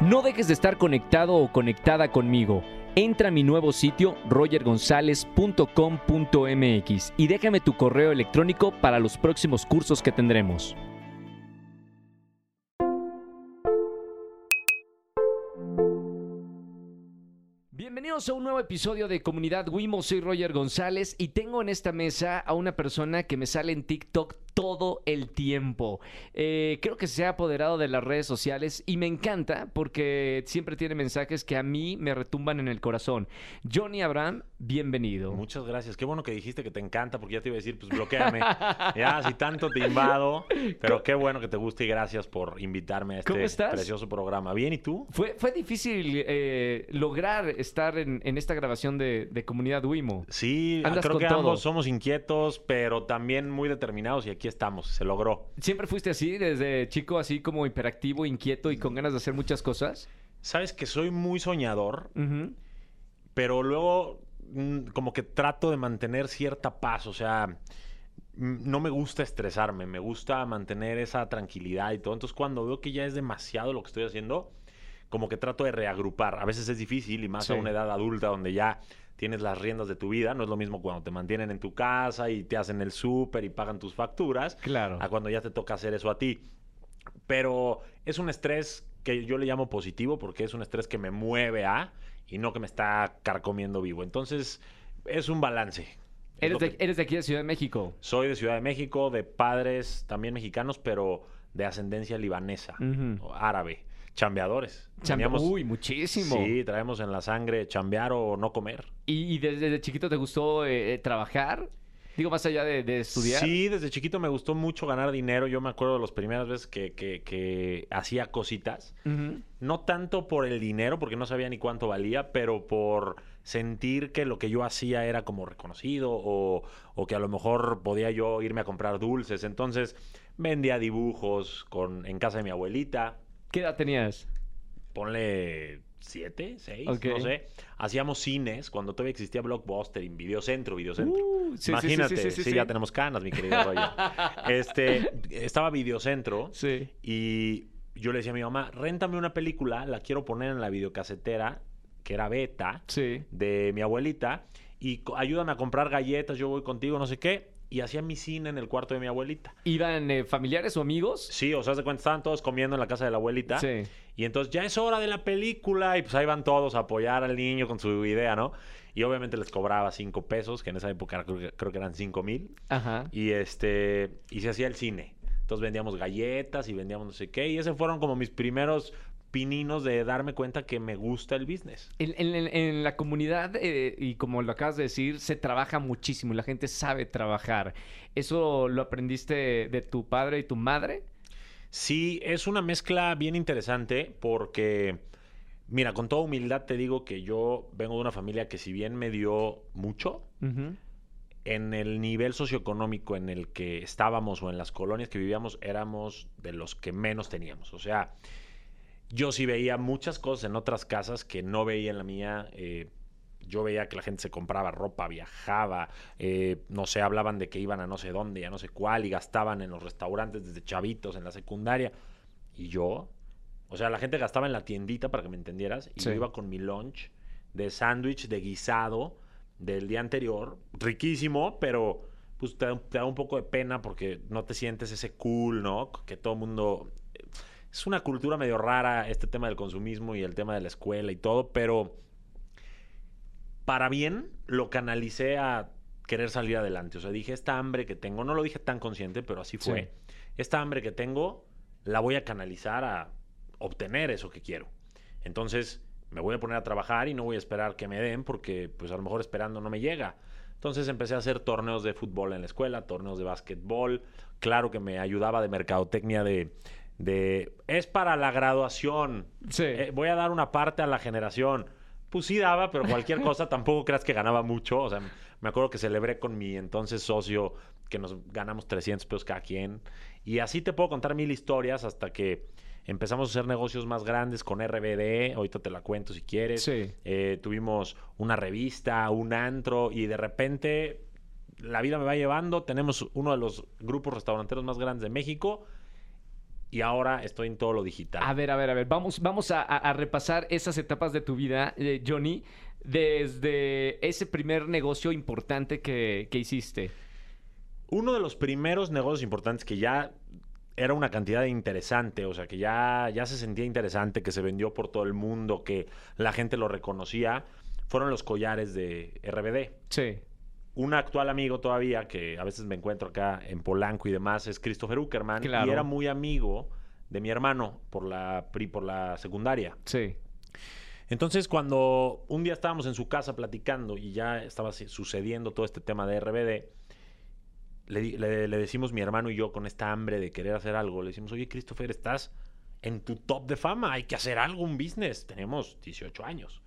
No dejes de estar conectado o conectada conmigo. Entra a mi nuevo sitio rogergonzalez.com.mx y déjame tu correo electrónico para los próximos cursos que tendremos. Bienvenidos a un nuevo episodio de Comunidad Wimo. Soy Roger González y tengo en esta mesa a una persona que me sale en TikTok todo el tiempo. Eh, creo que se ha apoderado de las redes sociales y me encanta porque siempre tiene mensajes que a mí me retumban en el corazón. Johnny Abraham, bienvenido. Muchas gracias. Qué bueno que dijiste que te encanta porque ya te iba a decir, pues bloqueame. ya, si tanto te invado. Pero qué bueno que te guste y gracias por invitarme a este ¿Cómo estás? precioso programa. ¿Bien y tú? Fue, fue difícil eh, lograr estar en, en esta grabación de, de Comunidad Wimo. Sí, Andas creo con que todo. ambos somos inquietos, pero también muy determinados y aquí estamos. Se logró. ¿Siempre fuiste así, desde chico, así como hiperactivo, inquieto y con ganas de hacer muchas cosas? Sabes que soy muy soñador, pero luego mm, como que trato de mantener cierta paz, o sea, mm, no me gusta estresarme, me gusta mantener esa tranquilidad y todo. Entonces cuando veo que ya es demasiado lo que estoy haciendo, como que trato de reagrupar. A veces es difícil y más Sí. a una edad adulta donde ya tienes las riendas de tu vida. No es lo mismo cuando te mantienen en tu casa y te hacen el súper y pagan tus facturas, Claro. a cuando ya te toca hacer eso a ti. Pero es un estrés que yo le llamo positivo porque es un estrés que me mueve a y no que me está carcomiendo vivo. Entonces, es un balance. Es Eres lo de, que- eres de aquí de Ciudad de México. Soy de Ciudad de México, de padres también mexicanos, pero de ascendencia libanesa, Ujú. o árabe. Chambeadores. Chambe- Veníamos- Uy, muchísimo. Sí, traemos en la sangre chambear o no comer. ¿Y, y desde, desde chiquito te gustó eh, eh, trabajar? Digo, más allá de, de estudiar. Sí, desde chiquito me gustó mucho ganar dinero. Yo me acuerdo de las primeras veces que, que- que hacía cositas. No tanto por el dinero, porque no sabía ni cuánto valía, pero por sentir que lo que yo hacía era como reconocido o, o que a lo mejor podía yo irme a comprar dulces. Entonces vendía dibujos con, en casa de mi abuelita. ¿Qué edad tenías? Ponle siete, seis, no sé. Hacíamos cines cuando todavía existía Blockbuster, en Videocentro, Videocentro. Uh, sí, Imagínate, sí, sí, sí, sí, ya tenemos canas, mi querido Roger. este, estaba Videocentro Sí. y yo le decía a mi mamá, réntame una película, la quiero poner en la videocasetera, que era beta, Sí. de mi abuelita, y ayúdame a comprar galletas, yo voy contigo, no sé qué. Y hacía mi cine en el cuarto de mi abuelita. ¿Iban eh, familiares o amigos? Sí, o sea, de cuenta, estaban todos comiendo en la casa de la abuelita. Sí. Y entonces ya es hora de la película y pues ahí van todos a apoyar al niño con su idea, ¿no? Y obviamente les cobraba cinco pesos, que en esa época creo que, creo que eran cinco mil. Ajá. Y este, y se hacía el cine. Entonces vendíamos galletas y vendíamos no sé qué. Y esos fueron como mis primeros pininos de darme cuenta que me gusta el business. En, en- en- en la comunidad, eh, y como lo acabas de decir, se trabaja muchísimo. La gente sabe trabajar. ¿Eso lo aprendiste de tu padre y tu madre? Sí, es una mezcla bien interesante porque, mira, con toda humildad te digo que yo vengo de una familia que si bien me dio mucho, en el nivel socioeconómico en el que estábamos o en las colonias que vivíamos, éramos de los que menos teníamos. O sea, yo sí veía muchas cosas en otras casas que no veía en la mía. eh, yo veía que la gente se compraba ropa, viajaba, eh, no sé, hablaban de que iban a no sé dónde, a no sé cuál, y gastaban en los restaurantes desde chavitos, en la secundaria. Y yo, o sea, la gente gastaba en la tiendita, para que me entendieras, y Sí. yo iba con mi lunch de sándwich, de guisado, del día anterior, riquísimo, pero pues te da, te da un poco de pena porque no te sientes ese cool, ¿no? Que todo el mundo... Es una cultura medio rara este tema del consumismo y el tema de la escuela y todo, pero para bien lo canalicé a querer salir adelante. O sea, dije, esta hambre que tengo, no lo dije tan consciente, pero así fue. Esta hambre que tengo la voy a canalizar a obtener eso que quiero. Entonces, me voy a poner a trabajar y no voy a esperar que me den porque pues a lo mejor esperando no me llega. Entonces empecé a hacer torneos de fútbol en la escuela, torneos de básquetbol. Claro que me ayudaba de mercadotecnia de, de es para la graduación. Sí. Eh, voy a dar una parte a la generación. Pues sí daba, pero cualquier cosa tampoco creas que ganaba mucho. O sea, me acuerdo que celebré con mi entonces socio que nos ganamos 300 pesos cada quien. Y así te puedo contar mil historias hasta que empezamos a hacer negocios más grandes con RBD. Ahorita te la cuento si quieres. Sí. Eh, tuvimos una revista, un antro y de repente la vida me va llevando. Tenemos uno de los grupos restauranteros más grandes de México y ahora estoy en todo lo digital. A ver, a ver, a ver. Vamos, vamos a, a- a repasar esas etapas de tu vida, eh, Johnny, desde ese primer negocio importante que, que hiciste. Uno de los primeros negocios importantes que ya era una cantidad interesante, o sea, que ya, ya se sentía interesante, que se vendió por todo el mundo, que la gente lo reconocía, fueron los collares de RBD. Sí. Un actual amigo todavía, que a veces me encuentro acá en Polanco y demás, es Christopher Uckerman. Claro. Y era muy amigo de mi hermano por la, por la secundaria. Sí. Entonces, cuando un día estábamos en su casa platicando y ya estaba sucediendo todo este tema de RBD, le, le- le decimos mi hermano y yo con esta hambre de querer hacer algo, le decimos, oye, Christopher, estás en tu top de fama, hay que hacer algo, un business. Tenemos 18 años.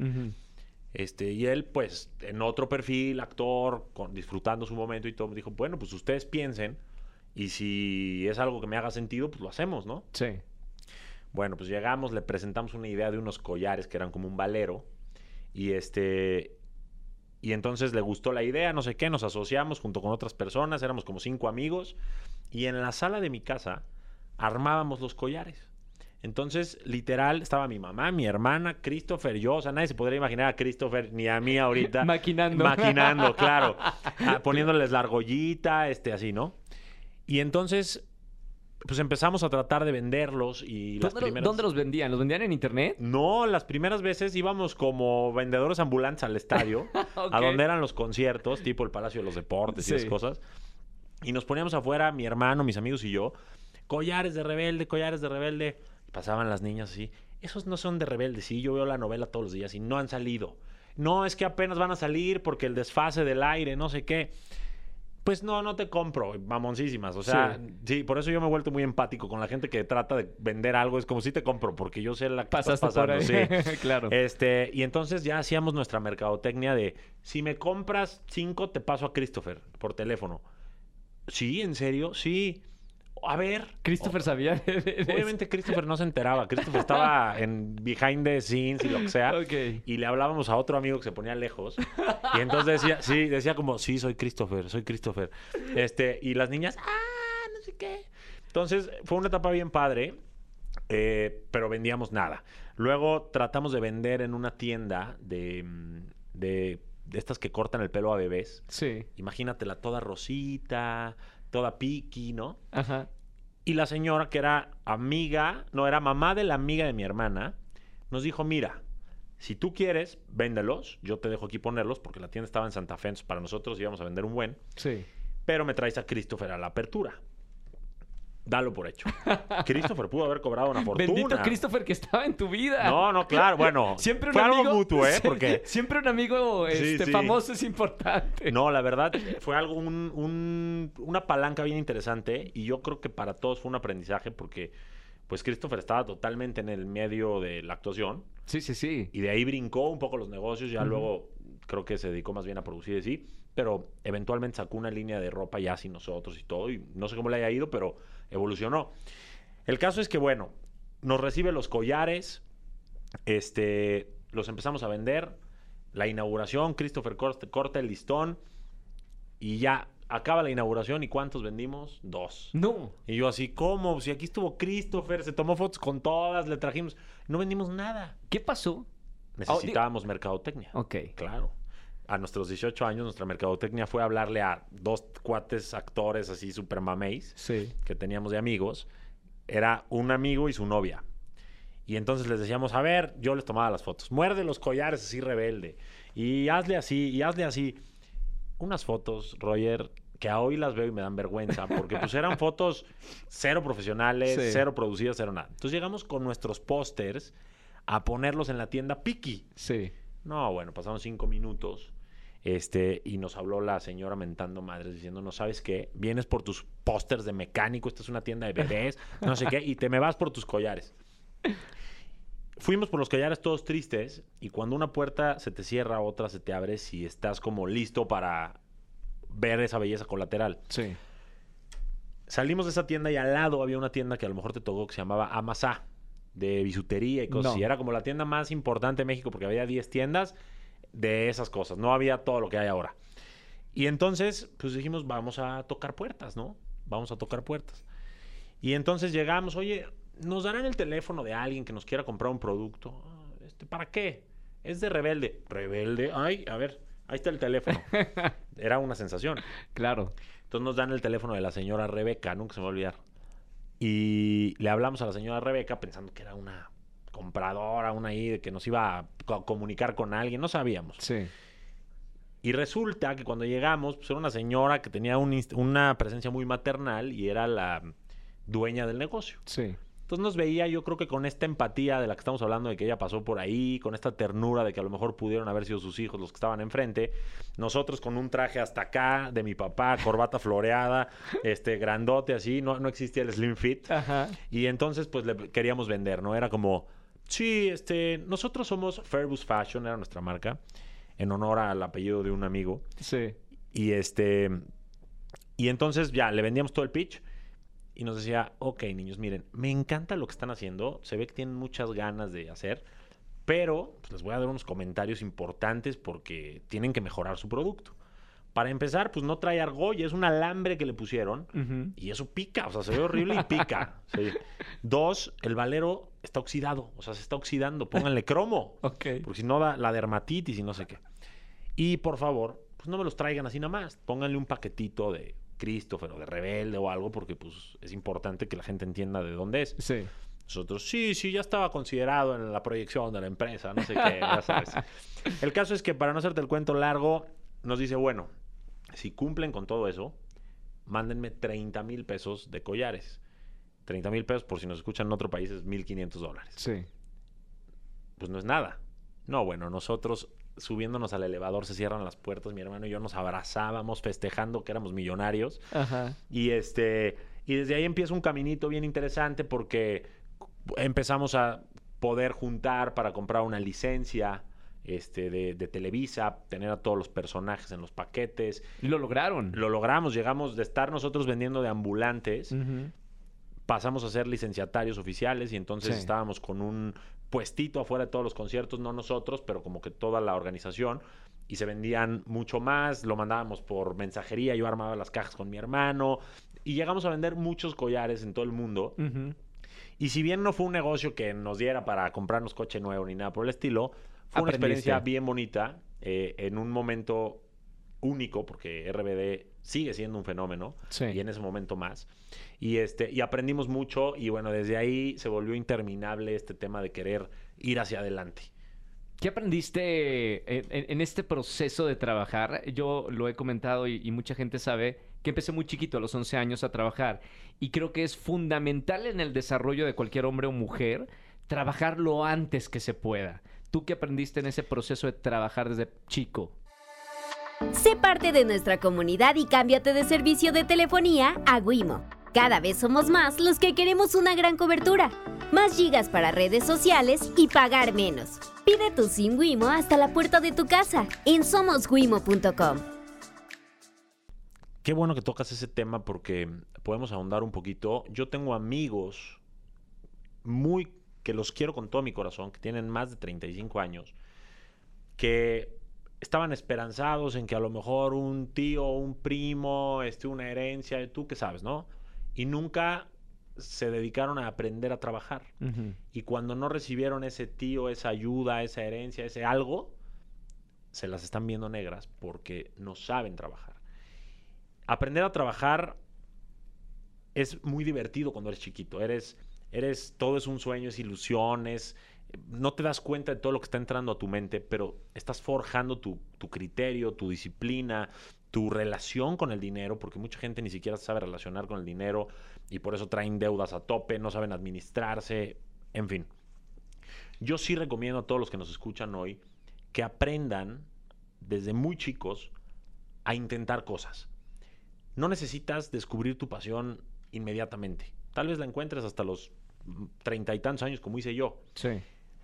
Este, y él, pues, en otro perfil, actor, con- disfrutando su momento y todo, me dijo, bueno, pues ustedes piensen y si es algo que me haga sentido, pues lo hacemos, ¿no? Sí. Bueno, pues llegamos, le presentamos una idea de unos collares que eran como un valero. Y este. Y entonces le gustó la idea, no sé qué, nos asociamos junto con otras personas, éramos como cinco amigos. Y en la sala de mi casa armábamos los collares. Entonces, literal, estaba mi mamá, mi hermana, Christopher, yo. O sea, nadie se podría imaginar a Christopher ni a mí ahorita. Maquinando. Maquinando, claro. Ah, poniéndoles la argollita, este, así, ¿no? Y entonces, pues empezamos a tratar de venderlos y las ¿Dónde, primeras... dónde los vendían? ¿Los vendían en internet? No, las primeras veces íbamos como vendedores ambulantes al estadio, a donde eran los conciertos, tipo el Palacio de los Deportes y esas cosas. Y nos poníamos afuera, mi hermano, mis amigos y yo, collares de rebelde, collares de rebelde. Pasaban las niñas así. Esos no son de rebelde, sí, yo veo la novela todos los días y no han salido. No, es que apenas van a salir porque el desfase del aire, no sé qué. Pues no, no te compro, mamoncísimas. O sea, Sí. sí. por eso yo me he vuelto muy empático con la gente que trata de vender algo. Es como si te compro, porque yo sé la que estás Pasaste por pasando. ahí. Sí. claro. Este, y entonces ya hacíamos nuestra mercadotecnia de si me compras cinco, te paso a Christopher por teléfono. Sí, en serio, sí. A ver. Christopher sabía de. Obviamente Christopher no se enteraba. Christopher estaba en behind the scenes y lo que sea. Y le hablábamos a otro amigo que se ponía lejos. Y entonces decía, sí, decía como, sí, soy Christopher, soy Christopher. Este, y las niñas, ah, no sé qué. Entonces, fue una etapa bien padre, eh, pero vendíamos nada. Luego tratamos de vender en una tienda de, mm, de, de estas que cortan el pelo a bebés. Sí. Imagínatela toda rosita, toda piqui, ¿no? Ajá. Y la señora, que era amiga, no, era mamá de la amiga de mi hermana, nos dijo, mira, si tú quieres, véndelos, yo te dejo aquí ponerlos, porque la tienda estaba en Santa Fe, entonces para nosotros íbamos a vender un buen, Sí. pero me traes a Christopher a la apertura. Dalo por hecho. Christopher pudo haber cobrado una fortuna. Bendito Christopher que estaba en tu vida. No, no, claro, bueno. Siempre un fue amigo. algo mutuo, ¿eh? Porque Siempre un amigo este, sí. famoso es importante. No, la verdad fue algo, un- un- una palanca bien interesante y yo creo que para todos fue un aprendizaje porque pues Christopher estaba totalmente en el medio de la actuación Sí, sí, sí. y de ahí brincó un poco los negocios, ya luego creo que se dedicó más bien a producir y sí, pero eventualmente sacó una línea de ropa ya sin nosotros y todo y no sé cómo le haya ido, pero evolucionó. El caso es que bueno, nos recibe los collares, este, los empezamos a vender, la inauguración, Christopher corta, corta el listón y ya acaba la inauguración y ¿cuántos vendimos? Dos. No. Y yo así, ¿cómo? Si aquí estuvo Christopher, se tomó fotos con todas, le trajimos, no vendimos nada. ¿Qué pasó? Necesitábamos mercadotecnia. Ok. Claro. A nuestros 18 años, nuestra mercadotecnia fue hablarle a dos cuates actores así super mameis Sí. que teníamos de amigos. Era un amigo y su novia. Y entonces les decíamos, a ver, yo les tomaba las fotos. Muerde los collares así rebelde. Y hazle así, y hazle así. Unas fotos, Roger, que a hoy las veo y me dan vergüenza, porque pues eran fotos cero profesionales, Sí. cero producidas, cero nada. Entonces llegamos con nuestros pósters a ponerlos en la tienda Piki. Sí. No, bueno, pasaron cinco minutos. Este, y nos habló la señora mentando madres diciendo, no sabes qué, vienes por tus pósters de mecánico, esta es una tienda de bebés, no sé qué, y te me vas por tus collares. Fuimos por los collares todos tristes, y cuando una puerta se te cierra, otra se te abre si estás como listo para ver esa belleza colateral. Sí. Salimos de esa tienda y al lado había una tienda que a lo mejor te tocó que se llamaba Amazá, de bisutería y cosas No. así. Era como la tienda más importante de México porque había 10 tiendas de esas cosas. No había todo lo que hay ahora. Y entonces, pues dijimos, vamos a tocar puertas, ¿no? Vamos a tocar puertas. Y entonces llegamos, oye, ¿nos darán el teléfono de alguien que nos quiera comprar un producto? "Ah, Este, ¿Para qué? Es de rebelde. ¿Rebelde? Ay, a ver, ahí está el teléfono. Era una sensación. Claro. Entonces nos dan el teléfono de la señora Rebeca, nunca se me va a olvidar. Y le hablamos a la señora Rebeca pensando que era una compradora, una ahí, que nos iba a co- comunicar con alguien, no sabíamos. Sí. Y resulta que cuando llegamos, pues era una señora que tenía un una presencia muy maternal y era la dueña del negocio. Sí. Entonces nos veía, yo creo que con esta empatía de la que estamos hablando, de que ella pasó por ahí, con esta ternura de que a lo mejor pudieron haber sido sus hijos los que estaban enfrente, nosotros con un traje hasta acá de mi papá, corbata floreada, este grandote así, no, no existía el slim fit. Ajá. Y entonces pues le queríamos vender, ¿no? Era como, sí, este, nosotros somos Fairbus Fashion, era nuestra marca, en honor al apellido de un amigo. Sí. Y este. Y entonces ya le vendíamos todo el pitch. Y nos decía, ok, niños, miren, me encanta lo que están haciendo. Se ve que tienen muchas ganas de hacer. Pero pues, les voy a dar unos comentarios importantes porque tienen que mejorar su producto. Para empezar, pues no trae argolla, es un alambre que le pusieron. Y eso pica, o sea, se ve horrible y pica. Sí. Dos, el valero está oxidado, o sea, se está oxidando. Pónganle cromo. Ok. Porque si no da la dermatitis y no sé qué. Y por favor, pues no me los traigan así nada más. Pónganle un paquetito de Christopher o de Rebelde o algo, porque pues es importante que la gente entienda de dónde es. Sí. Nosotros, sí, sí, ya estaba considerado en la proyección de la empresa, no sé qué, ya sabes. El caso es que para no hacerte el cuento largo, nos dice, bueno, si cumplen con todo eso, mándenme 30 mil pesos de collares. 30 mil pesos, por si nos escuchan en otro país, es 1.500 dólares Sí. pues no es nada. No, bueno, nosotros subiéndonos al elevador se cierran las puertas, mi hermano y yo nos abrazábamos festejando que éramos millonarios Ajá. y este y desde ahí empieza un caminito bien interesante porque empezamos a poder juntar para comprar una licencia este de, de Televisa, tener a todos los personajes en los paquetes. Y lo lograron. Lo logramos, llegamos de estar nosotros vendiendo de ambulantes Ujú. Pasamos a ser licenciatarios oficiales y entonces Sí. estábamos con un puestito afuera de todos los conciertos, no nosotros, pero como que toda la organización y se vendían mucho más, lo mandábamos por mensajería, yo armaba las cajas con mi hermano y llegamos a vender muchos collares en todo el mundo. Y si bien no fue un negocio que nos diera para comprarnos coche nuevo ni nada por el estilo, fue una experiencia bien bonita eh, en un momento único, porque RBD sigue siendo un fenómeno Sí. y en ese momento más. Y, este, y aprendimos mucho y bueno, desde ahí se volvió interminable este tema de querer ir hacia adelante. ¿Qué aprendiste en, en- en este proceso de trabajar? Yo lo he comentado y, y mucha gente sabe que empecé muy chiquito, a los 11 años, a trabajar. Y creo que es fundamental en el desarrollo de cualquier hombre o mujer trabajar lo antes que se pueda. ¿Tú qué aprendiste en ese proceso de trabajar desde chico? Sé parte de nuestra comunidad y cámbiate de servicio de telefonía a Wimo. Cada vez somos más los que queremos una gran cobertura, más gigas para redes sociales y pagar menos. Pide tu SIM Wimo hasta la puerta de tu casa en somoswimo.com. Qué bueno que tocas ese tema porque podemos ahondar un poquito. Yo tengo amigos muy que los quiero con todo mi corazón, que tienen más de 35 años, que estaban esperanzados en que a lo mejor un tío, un primo, este, una herencia, tú qué sabes, ¿no? Y nunca se dedicaron a aprender a trabajar. Y cuando no recibieron ese tío, esa ayuda, esa herencia, ese algo, se las están viendo negras porque no saben trabajar. Aprender a trabajar es muy divertido cuando eres chiquito. Eres, eres, todo es un sueño, es ilusiones. No te das cuenta de todo lo que está entrando a tu mente, pero estás forjando tu, criterio, tu disciplina, tu relación con el dinero, porque mucha gente ni siquiera sabe relacionar con el dinero y por eso traen deudas a tope, no saben administrarse, en fin. Yo sí recomiendo a todos los que nos escuchan hoy que aprendan desde muy chicos a intentar cosas. No necesitas descubrir tu pasión inmediatamente. Tal vez la encuentres hasta los treinta y tantos años, como hice yo. Sí.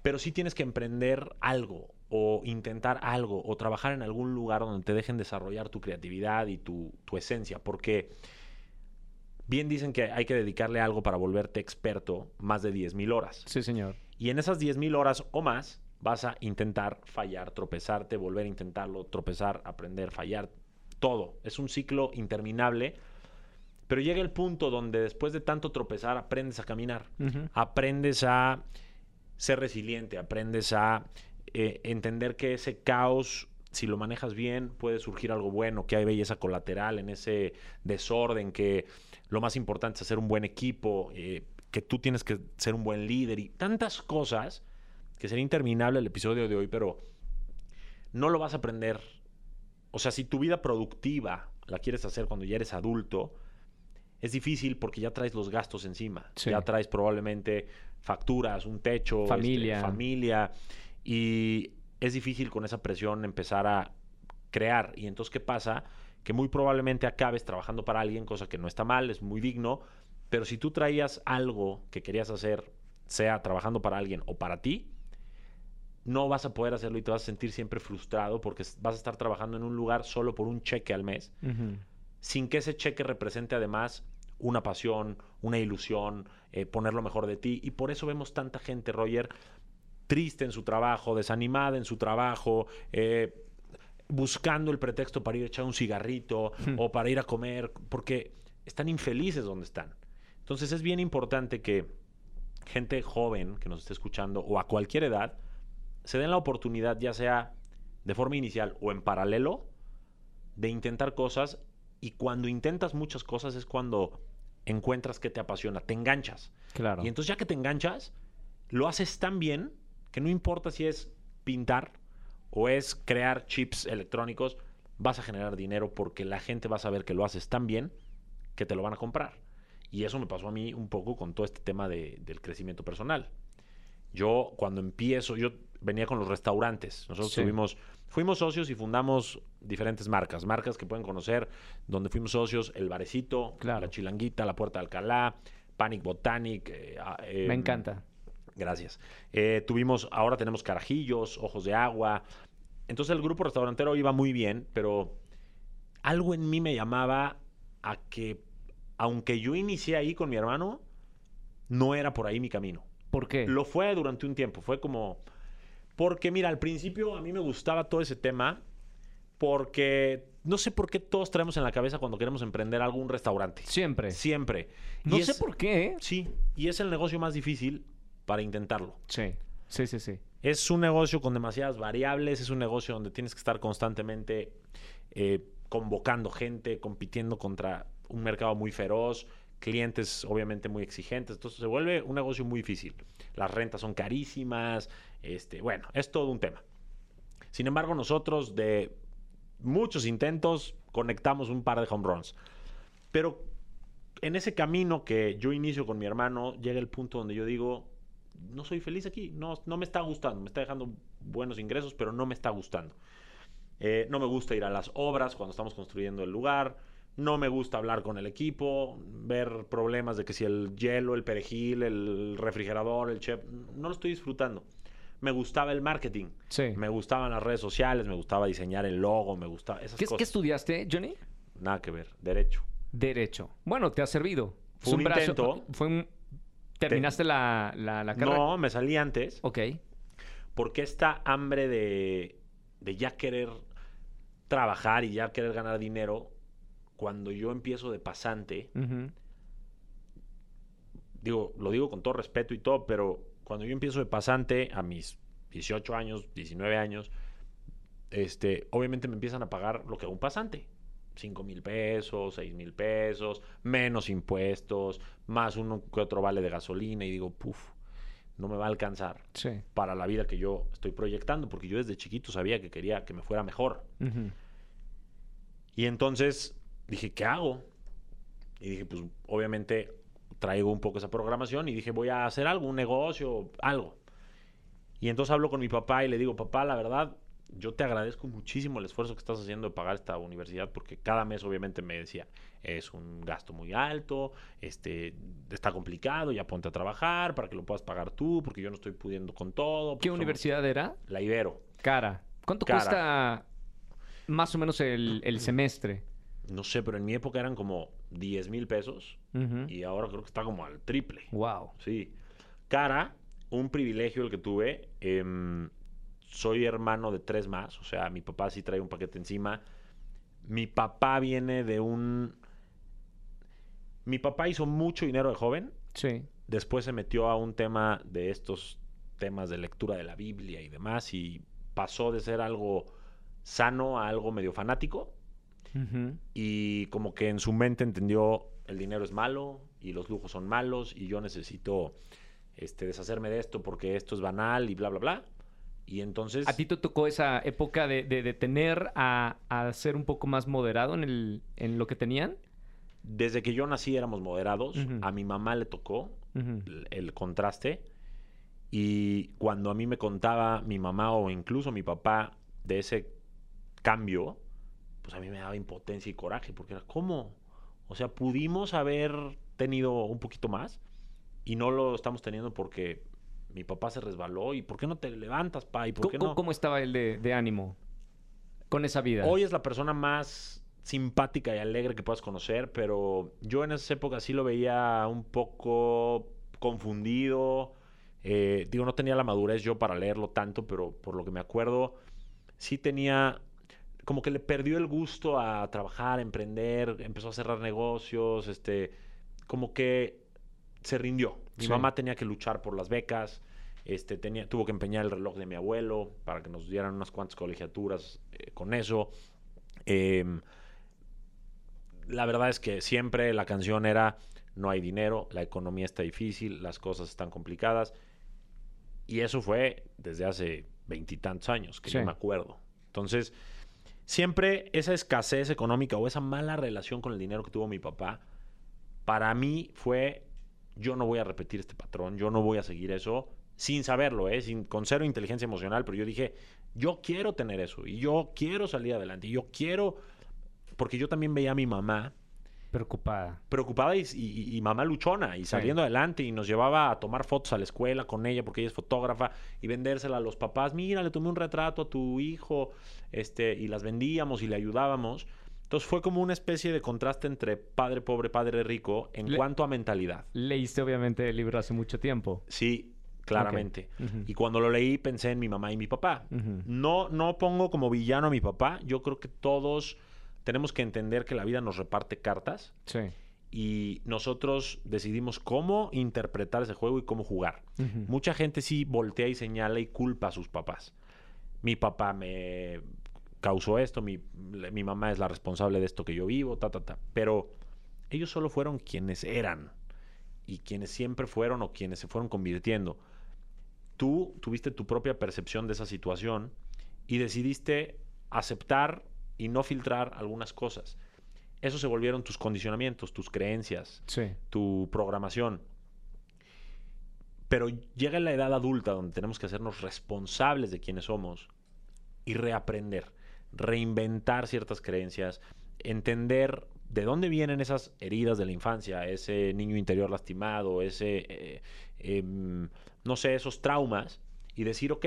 Pero sí tienes que emprender algo o intentar algo o trabajar en algún lugar donde te dejen desarrollar tu creatividad y tu, tu esencia. Porque bien dicen que hay que dedicarle algo para volverte experto más de 10.000 horas. Sí, señor. Y en esas 10.000 horas o más vas a intentar fallar, tropezarte, volver a intentarlo, tropezar, aprender, fallar, todo. Es un ciclo interminable, Pero llega el punto donde después de tanto tropezar aprendes a caminar, aprendes a ser resiliente, aprendes a eh, entender que ese caos, si lo manejas bien, puede surgir algo bueno, que hay belleza colateral en ese desorden, que lo más importante es hacer un buen equipo, eh, que tú tienes que ser un buen líder y tantas cosas que sería interminable el episodio de hoy, pero no lo vas a aprender. O sea, si tu vida productiva la quieres hacer cuando ya eres adulto, es difícil porque ya traes los gastos encima. Sí. Ya traes probablemente facturas, un techo, este, Familia. familia. Y es difícil con esa presión empezar a crear. Y entonces, ¿qué pasa? Que muy probablemente acabes trabajando para alguien, cosa que no está mal, es muy digno. Pero si tú traías algo que querías hacer, sea trabajando para alguien o para ti, no vas a poder hacerlo y te vas a sentir siempre frustrado porque vas a estar trabajando en un lugar solo por un cheque al mes. Sin que ese cheque represente además una pasión, una ilusión, eh, poner lo mejor de ti. Y por eso vemos tanta gente, Roger, triste en su trabajo, desanimada en su trabajo, eh, buscando el pretexto para ir a echar un cigarrito o para ir a comer, porque están infelices donde están. Entonces es bien importante que gente joven que nos esté escuchando o a cualquier edad se den la oportunidad, ya sea de forma inicial o en paralelo, de intentar cosas y cuando intentas muchas cosas es cuando encuentras que te apasiona, te enganchas. Claro. Y entonces ya que te enganchas, lo haces tan bien que no importa si es pintar o es crear chips electrónicos, vas a generar dinero porque la gente va a saber que lo haces tan bien que te lo van a comprar. Y eso me pasó a mí un poco con todo este tema de- del crecimiento personal. Yo cuando empiezo, yo venía con los restaurantes. Nosotros Sí. tuvimos, fuimos socios y fundamos diferentes marcas. Marcas que pueden conocer, donde fuimos socios, El Barecito, Claro. La Chilanguita, La Puerta de Alcalá, Panic Botanic. eh, ah, Me em, encanta. Gracias. Eh, tuvimos, ahora tenemos carajillos, ojos de agua. Entonces el grupo restaurantero iba muy bien, pero algo en mí me llamaba a que, aunque yo inicié ahí con mi hermano, no era por ahí mi camino. ¿Por qué? Lo fue durante un tiempo, fue como... Porque mira, al principio a mí me gustaba todo ese tema porque no sé por qué todos traemos en la cabeza cuando queremos emprender algo un restaurante. Siempre. Siempre. No Y sé es- por qué, ¿eh? Sí, y es el negocio más difícil para intentarlo. Sí. Sí, sí, sí. Es un negocio con demasiadas variables, es un negocio donde tienes que estar constantemente eh, convocando gente, compitiendo contra un mercado muy feroz, clientes obviamente muy exigentes, entonces se vuelve un negocio muy difícil. Las rentas son carísimas, este, bueno, es todo un tema. Sin embargo, nosotros de muchos intentos conectamos un par de home runs. Pero en ese camino que yo inicio con mi hermano, llega el punto donde yo digo, no soy feliz aquí, no, no me está gustando, me está dejando buenos ingresos, pero no me está gustando. Eh, no me gusta ir a las obras cuando estamos construyendo el lugar, no me gusta hablar con el equipo, ver problemas de que si el hielo, el perejil, el refrigerador, el chef, no lo estoy disfrutando. Me gustaba el marketing, Sí. me gustaban las redes sociales, me gustaba diseñar el logo, me gustaba esas ¿Qué, cosas. qué estudiaste, Johnny? Nada que ver, derecho. Derecho. Bueno, te ha servido. Fue un intento. Fue un... ¿Terminaste la, la, la carrera? No, me salí antes. Ok. porque esta hambre de, de ya querer trabajar y ya querer ganar dinero, cuando yo empiezo de pasante, digo, lo digo con todo respeto y todo, pero cuando yo empiezo de pasante a mis 18 años, 19 años, este, obviamente me empiezan a pagar lo que un pasante. 5 mil pesos, 6 mil pesos, menos impuestos, más uno que otro vale de gasolina y digo, puf, no me va a alcanzar. Sí. para la vida que yo estoy proyectando, porque yo desde chiquito sabía que quería que me fuera mejor. Y entonces dije, ¿qué hago? Y dije, pues obviamente traigo un poco esa programación y dije, voy a hacer algo, un negocio, algo. Y entonces hablo con mi papá y le digo, papá, la verdad, yo te agradezco muchísimo el esfuerzo que estás haciendo de pagar esta universidad, porque cada mes obviamente me decía, es un gasto muy alto, este, está complicado, ya ponte a trabajar para que lo puedas pagar tú, porque yo no estoy pudiendo con todo. ¿Qué universidad era? La Ibero. Cara. ¿Cuánto Cara. cuesta más o menos el, el semestre? No sé, pero en mi época eran como 10 mil pesos y ahora creo que está como al triple. Wow. Sí. Cara, un privilegio el que tuve. em, soy hermano de tres más, o sea, mi papá sí trae un paquete encima. Mi papá viene de un Mi papá hizo mucho dinero de joven. Sí. Después se metió a un tema de estos temas de lectura de la Biblia y demás y pasó de ser algo sano a algo medio fanático Y como que en su mente entendió el dinero es malo y los lujos son malos y yo necesito este, deshacerme de esto porque esto es banal y bla, bla, bla. Y entonces... ¿A ti te tocó esa época de, de, de tener a, a ser un poco más moderado en, el, en lo que tenían? Desde que yo nací éramos moderados. A mi mamá le tocó el, el contraste. Y cuando a mí me contaba mi mamá o incluso mi papá de ese cambio, pues a mí me daba impotencia y coraje, porque era, ¿cómo? O sea, pudimos haber tenido un poquito más y no lo estamos teniendo porque mi papá se resbaló. ¿Y por qué no te levantas, pa? ¿Y por qué ¿Cómo, no? cómo estaba él de, de ánimo con esa vida? Hoy es la persona más simpática y alegre que puedas conocer, pero yo en esas épocas sí lo veía un poco confundido. Eh, digo, no tenía la madurez yo para leerlo tanto, pero por lo que me acuerdo, sí tenía como que le perdió el gusto a trabajar, a emprender, empezó a cerrar negocios, este, como que se rindió. Mi Sí. mamá tenía que luchar por las becas, este, tenía, tuvo que empeñar el reloj de mi abuelo para que nos dieran unas cuantas colegiaturas eh, con eso. Em, la verdad es que siempre la canción era no hay dinero, la economía está difícil, las cosas están complicadas. Y eso fue desde hace veintitantos años, que Sí. yo me acuerdo. Entonces, siempre esa escasez económica o esa mala relación con el dinero que tuvo mi papá, para mí fue, yo no voy a repetir este patrón, yo no voy a seguir eso, sin saberlo, ¿eh? sin, con cero inteligencia emocional, pero yo dije, yo quiero tener eso, y yo quiero salir adelante, y yo quiero, porque yo también veía a mi mamá Preocupada. preocupada y, y- y mamá luchona y Sí. saliendo adelante y nos llevaba a tomar fotos a la escuela con ella porque ella es fotógrafa y vendérsela a los papás. Mira, le tomé un retrato a tu hijo este, y las vendíamos y le ayudábamos. Entonces fue como una especie de contraste entre padre pobre, padre rico en Le- cuanto a mentalidad. Leíste obviamente el libro hace mucho tiempo. Sí, claramente. Y cuando lo leí pensé en mi mamá y mi papá. No, no pongo como villano a mi papá. Yo creo que todos tenemos que entender que la vida nos reparte cartas Sí. y nosotros decidimos cómo interpretar ese juego y cómo jugar. Mucha gente sí voltea y señala y culpa a sus papás. Mi papá me causó esto, mi, mi mamá es la responsable de esto que yo vivo, ta, ta, ta. Pero ellos solo fueron quienes eran y quienes siempre fueron o quienes se fueron convirtiendo. Tú tuviste tu propia percepción de esa situación y decidiste aceptar y no filtrar algunas cosas. Eso se volvieron tus condicionamientos, tus creencias, Sí. tu programación. Pero llega la edad adulta donde tenemos que hacernos responsables de quienes somos y reaprender, reinventar ciertas creencias, entender de dónde vienen esas heridas de la infancia, ese niño interior lastimado, ese, eh, em, no sé, esos traumas, y decir, ok,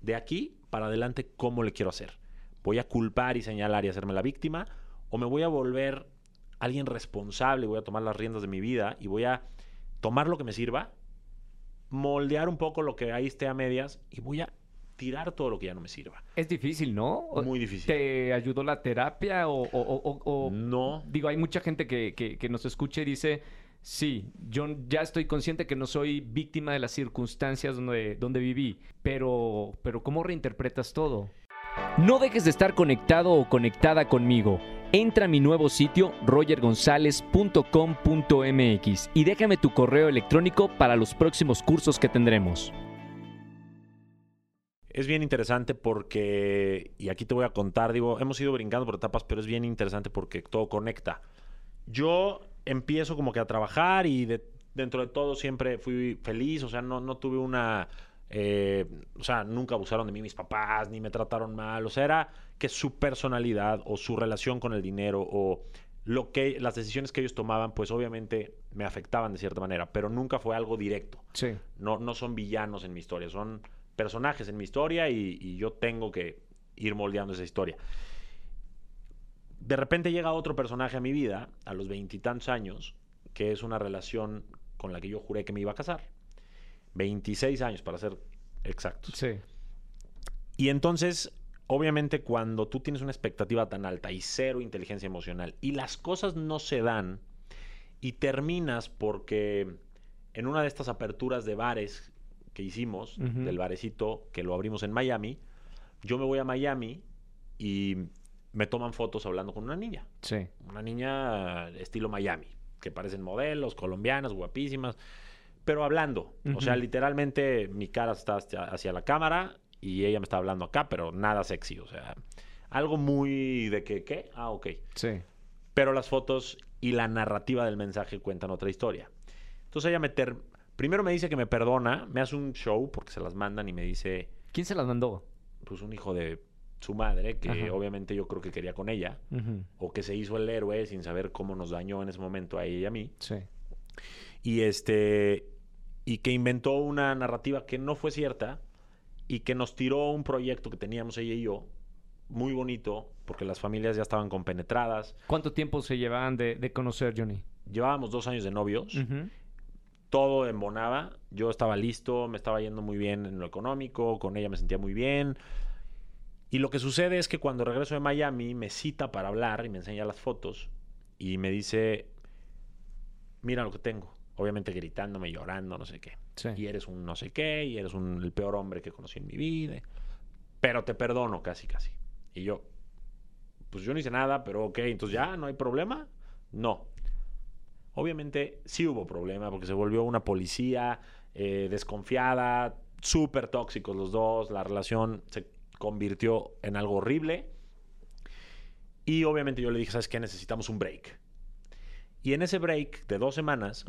de aquí para adelante, ¿cómo le quiero hacer? ¿Voy a culpar y señalar y hacerme la víctima? ¿O me voy a volver alguien responsable, voy a tomar las riendas de mi vida y voy a tomar lo que me sirva, moldear un poco lo que ahí esté a medias y voy a tirar todo lo que ya no me sirva? Es difícil, ¿no? Muy difícil. ¿Te ayudó la terapia o, o- o- o- o- No. Digo, hay mucha gente que, que- que nos escucha y dice, sí, yo ya estoy consciente que no soy víctima de las circunstancias donde, donde viví, pero, pero ¿cómo reinterpretas todo? No dejes de estar conectado o conectada conmigo. Entra a mi nuevo sitio rogergonzalez.com.mx y déjame tu correo electrónico para los próximos cursos que tendremos. Es bien interesante porque, y aquí te voy a contar, digo, hemos ido brincando por etapas, pero es bien interesante porque todo conecta. Yo empiezo como que a trabajar y de- dentro de todo siempre fui feliz, o sea, no, no tuve una, eh, o sea, nunca abusaron de mí mis papás, ni me trataron mal, o sea, era que su personalidad o su relación con el dinero o lo que, las decisiones que ellos tomaban, pues obviamente me afectaban de cierta manera, pero nunca fue algo directo. Sí. No, no son villanos en mi historia, son personajes en mi historia y, y yo tengo que ir moldeando esa historia. De repente llega otro personaje a mi vida, a los veintitantos años, que es una relación con la que yo juré que me iba a casar. 26 años, para ser exactos. Sí. Y entonces, obviamente, cuando tú tienes una expectativa tan alta y cero inteligencia emocional y las cosas no se dan Y terminas porque en una de estas aperturas de bares que hicimos, del barecito que lo abrimos en Miami, yo me voy a Miami y me toman fotos hablando con una niña. Sí. Una niña estilo Miami, que parecen modelos, colombianas, guapísimas, pero hablando. O sea, literalmente mi cara está hacia, hacia la cámara y ella me está hablando acá, pero nada sexy. O sea, algo muy de que, ¿qué? Ah, ok. Sí. Pero las fotos y la narrativa del mensaje cuentan otra historia. Entonces ella me ter- primero me dice que me perdona, me hace un show porque se las mandan y me dice, ¿Quién se las mandó? pues un hijo de su madre, que Ajá. obviamente yo creo que quería con ella, o que se hizo el héroe sin saber cómo nos dañó en ese momento a ella y a mí. Sí. Y este y que inventó una narrativa que no fue cierta y que nos tiró un proyecto que teníamos ella y yo muy bonito porque las familias ya estaban compenetradas. ¿Cuánto tiempo se llevaban de, de conocer, Johnny? Llevábamos dos años de novios. Todo embonaba. Yo estaba listo, me estaba yendo muy bien en lo económico, con ella me sentía muy bien. Y lo que sucede es que cuando regreso de Miami me cita para hablar y me enseña las fotos y me dice, mira lo que tengo. Obviamente gritándome, llorando, no sé qué. Sí. Y eres un no sé qué, y eres un, el peor hombre que conocí en mi vida. Pero te perdono casi, casi. Y yo, pues yo no hice nada, pero ok, entonces ya, ¿no hay problema? No. Obviamente sí hubo problema porque se volvió una policía eh, desconfiada, súper tóxicos los dos, la relación se convirtió en algo horrible. Y obviamente yo le dije, ¿sabes qué? Necesitamos un break. Y en ese break de dos semanas,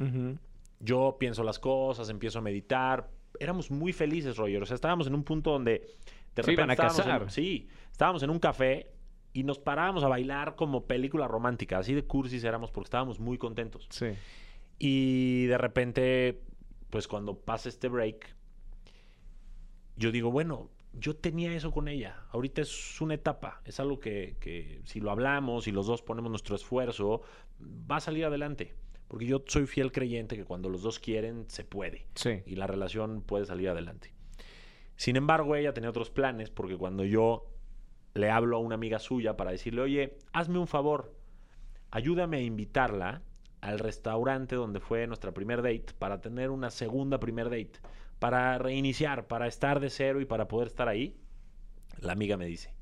yo pienso las cosas, empiezo a meditar. Éramos muy felices, Roger. O sea, estábamos en un punto donde de Se iban a en- casar. sí, estábamos en un café y nos parábamos a bailar como película romántica. Así de cursis éramos porque estábamos muy contentos. Sí. Y de repente, pues cuando pasa este break, yo digo, bueno, yo tenía eso con ella. Ahorita es una etapa. Es algo que, que si lo hablamos y los dos ponemos nuestro esfuerzo, va a salir adelante. Porque yo soy fiel creyente que cuando los dos quieren, se puede. Sí. Y la relación puede salir adelante. Sin embargo, ella tenía otros planes porque cuando yo le hablo a una amiga suya para decirle, oye, hazme un favor, ayúdame a invitarla al restaurante donde fue nuestra primer date para tener una segunda primer date, para reiniciar, para estar de cero y para poder estar ahí. La amiga me dice,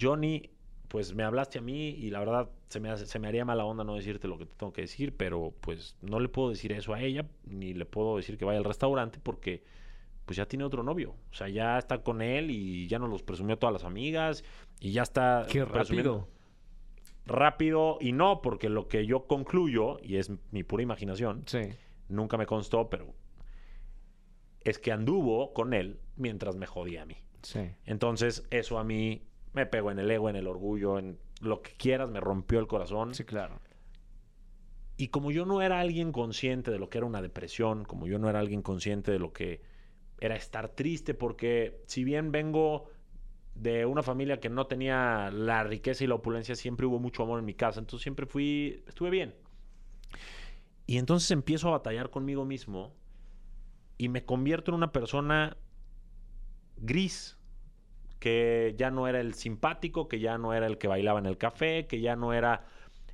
Johnny, pues me hablaste a mí y la verdad se me, hace- se me haría mala onda no decirte lo que te tengo que decir, pero pues no le puedo decir eso a ella, ni le puedo decir que vaya al restaurante porque pues ya tiene otro novio. O sea, ya está con él y ya nos los presumió a todas las amigas y ya está Qué rápido. rápido y no, porque lo que yo concluyo, y es mi pura imaginación, Sí. nunca me constó, pero es que anduvo con él mientras me jodía a mí. Sí. Entonces, eso a mí me pegó en el ego, en el orgullo, en lo que quieras, me rompió el corazón. Sí, claro. Y como yo no era alguien consciente de lo que era una depresión, como yo no era alguien consciente de lo que era estar triste, porque si bien vengo de una familia que no tenía la riqueza y la opulencia, siempre hubo mucho amor en mi casa, entonces siempre fui, estuve bien. Y entonces empiezo a batallar conmigo mismo y me convierto en una persona gris, que ya no era el simpático, que ya no era el que bailaba en el café, que ya no era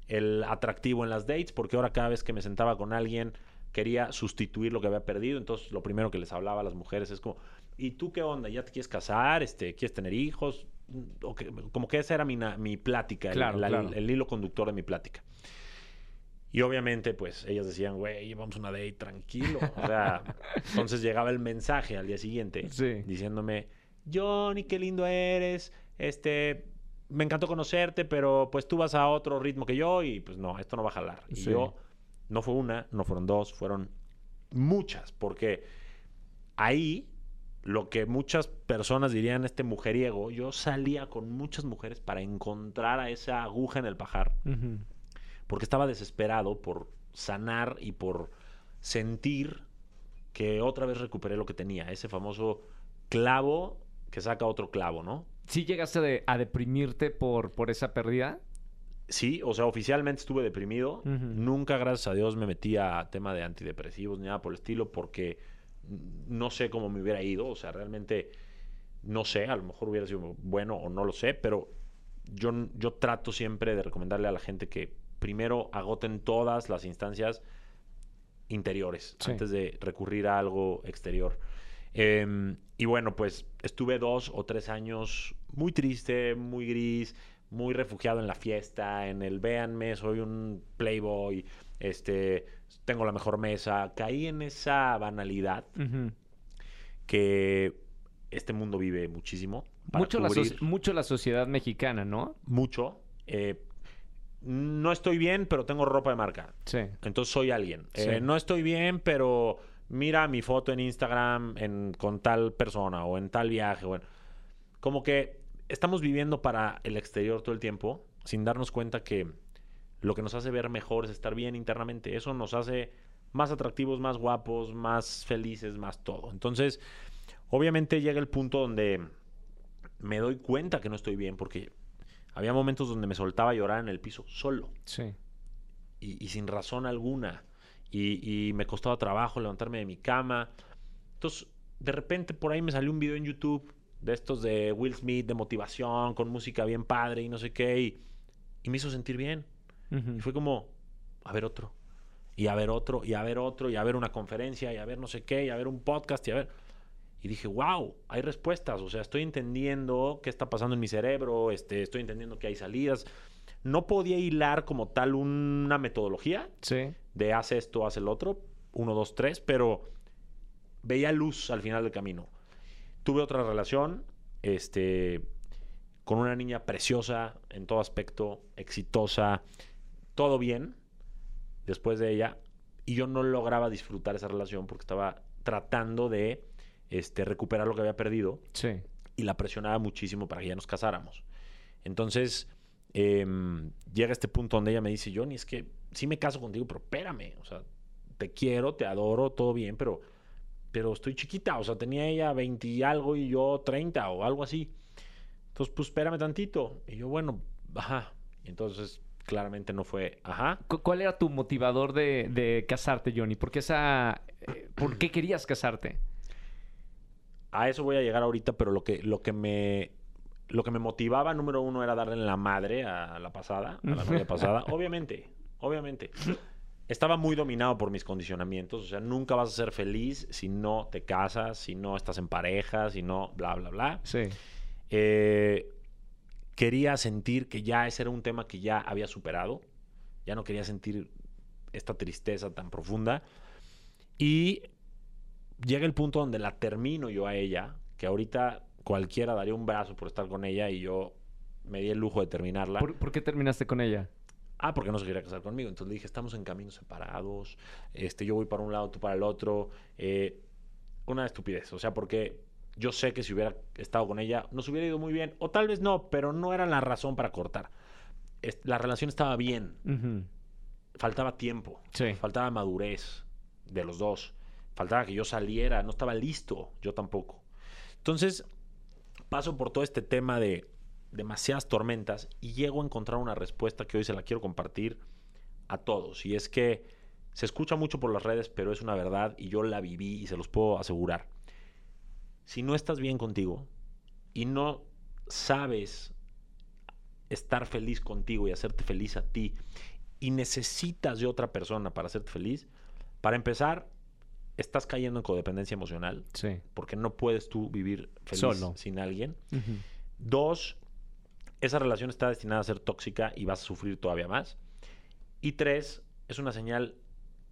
el atractivo en las dates, porque ahora cada vez que me sentaba con alguien quería sustituir lo que había perdido, entonces lo primero que les hablaba a las mujeres es como, ¿y tú qué onda? ¿Ya te quieres casar? Este, ¿Quieres tener hijos? Que- como que esa era mi, plática, el- Claro, la- claro. el hilo conductor de mi plática. Y obviamente, pues, ellas decían, güey, llevamos una date tranquilo. O sea, entonces llegaba el mensaje al día siguiente Sí. diciéndome, Johnny, qué lindo eres, este, me encantó conocerte, pero pues tú vas a otro ritmo que yo y pues no, esto no va a jalar. Y yo, no fue una, no fueron dos, fueron muchas, porque ahí lo que muchas personas dirían este mujeriego, yo salía con muchas mujeres para encontrar a esa aguja en el pajar. Porque estaba desesperado por sanar y por sentir que otra vez recuperé lo que tenía, ese famoso clavo que saca otro clavo, ¿no? ¿Sí llegaste de- a deprimirte por, por esa pérdida? Sí, o sea, oficialmente estuve deprimido. Nunca, gracias a Dios, me metí a tema de antidepresivos ni nada por el estilo porque no sé cómo me hubiera ido. O sea, realmente no sé, a lo mejor hubiera sido bueno o no lo sé, pero yo, yo trato siempre de recomendarle a la gente que primero agoten todas las instancias interiores Sí. antes de recurrir a algo exterior. Em, y bueno, pues estuve dos o tres años muy triste, muy gris, muy refugiado en la fiesta, en el véanme, soy un playboy, este, tengo la mejor mesa. Caí en esa banalidad que este mundo vive muchísimo. la, mucho la sociedad mexicana, ¿no? mucho. Eh, no estoy bien, pero tengo ropa de marca. Sí. Entonces soy alguien. Sí. Eh, no estoy bien, pero mira mi foto en Instagram en- con tal persona o en tal viaje. Bueno, como que estamos viviendo para el exterior todo el tiempo sin darnos cuenta que lo que nos hace ver mejor es estar bien internamente. Eso nos hace más atractivos, más guapos, más felices, más todo. Entonces, obviamente llega el punto donde me doy cuenta que no estoy bien porque había momentos donde me soltaba a llorar en el piso solo Sí. y, y sin razón alguna. Y, y me costaba trabajo levantarme de mi cama. Entonces, de repente por ahí me salió un video en YouTube de estos de Will Smith, de motivación, con música bien padre y no sé qué. Y, y me hizo sentir bien. Y fue como, a ver otro. Y a ver otro, y a ver otro, y a ver una conferencia, y a ver no sé qué, y a ver un podcast, y a ver... Y dije, wow, hay respuestas. O sea, estoy entendiendo qué está pasando en mi cerebro, este, estoy entendiendo que hay salidas. No podía hilar como tal una metodología Sí. de haz esto, haz el otro, uno, dos, tres, pero veía luz al final del camino. Tuve otra relación, este, con una niña preciosa en todo aspecto, exitosa, todo bien, después de ella, y yo no lograba disfrutar esa relación porque estaba tratando de este, recuperar lo que había perdido Sí. y la presionaba muchísimo para que ya nos casáramos. Entonces, em, llega este punto donde ella me dice, Johnny, es que sí me caso contigo, pero espérame, o sea, te quiero, te adoro, todo bien, pero, pero estoy chiquita, o sea, tenía ella 20 y algo y yo 30 o algo así. Entonces, pues espérame tantito. Y yo, bueno, ajá. Entonces, claramente no fue, ajá. Cu- ¿Cuál era tu motivador de, de casarte, Johnny? ¿Por qué, esa, eh, ¿Por qué querías casarte? A eso voy a llegar ahorita, pero lo que, lo que me lo que me motivaba, número uno, era darle la madre a la pasada, a la novia pasada. Obviamente, obviamente. Estaba muy dominado por mis condicionamientos. O sea, nunca vas a ser feliz si no te casas, si no estás en pareja, si no, bla, bla, bla. Sí. Eh, quería sentir que ya ese era un tema que ya había superado. Ya no quería sentir esta tristeza tan profunda. Y llega el punto donde la termino yo a ella, que ahorita cualquiera daría un brazo por estar con ella y yo me di el lujo de terminarla. ¿Por, por qué terminaste con ella? Ah, porque no se quería casar conmigo. Entonces le dije, estamos en caminos separados. Este, yo voy para un lado, tú para el otro. Eh, una estupidez. O sea, porque yo sé que si hubiera estado con ella, nos hubiera ido muy bien. O tal vez no, pero no era la razón para cortar. La relación estaba bien. Faltaba tiempo. Sí. Faltaba madurez de los dos. Faltaba que yo saliera. No estaba listo. Yo tampoco. Entonces, paso por todo este tema de demasiadas tormentas y llego a encontrar una respuesta que hoy se la quiero compartir a todos. Y es que se escucha mucho por las redes, pero es una verdad y yo la viví y se los puedo asegurar. Si no estás bien contigo y no sabes estar feliz contigo y hacerte feliz a ti y necesitas de otra persona para hacerte feliz, para empezar, estás cayendo en codependencia emocional Sí. porque no puedes tú vivir feliz Solo. sin alguien. Dos, esa relación está destinada a ser tóxica y vas a sufrir todavía más. Y tres, es una señal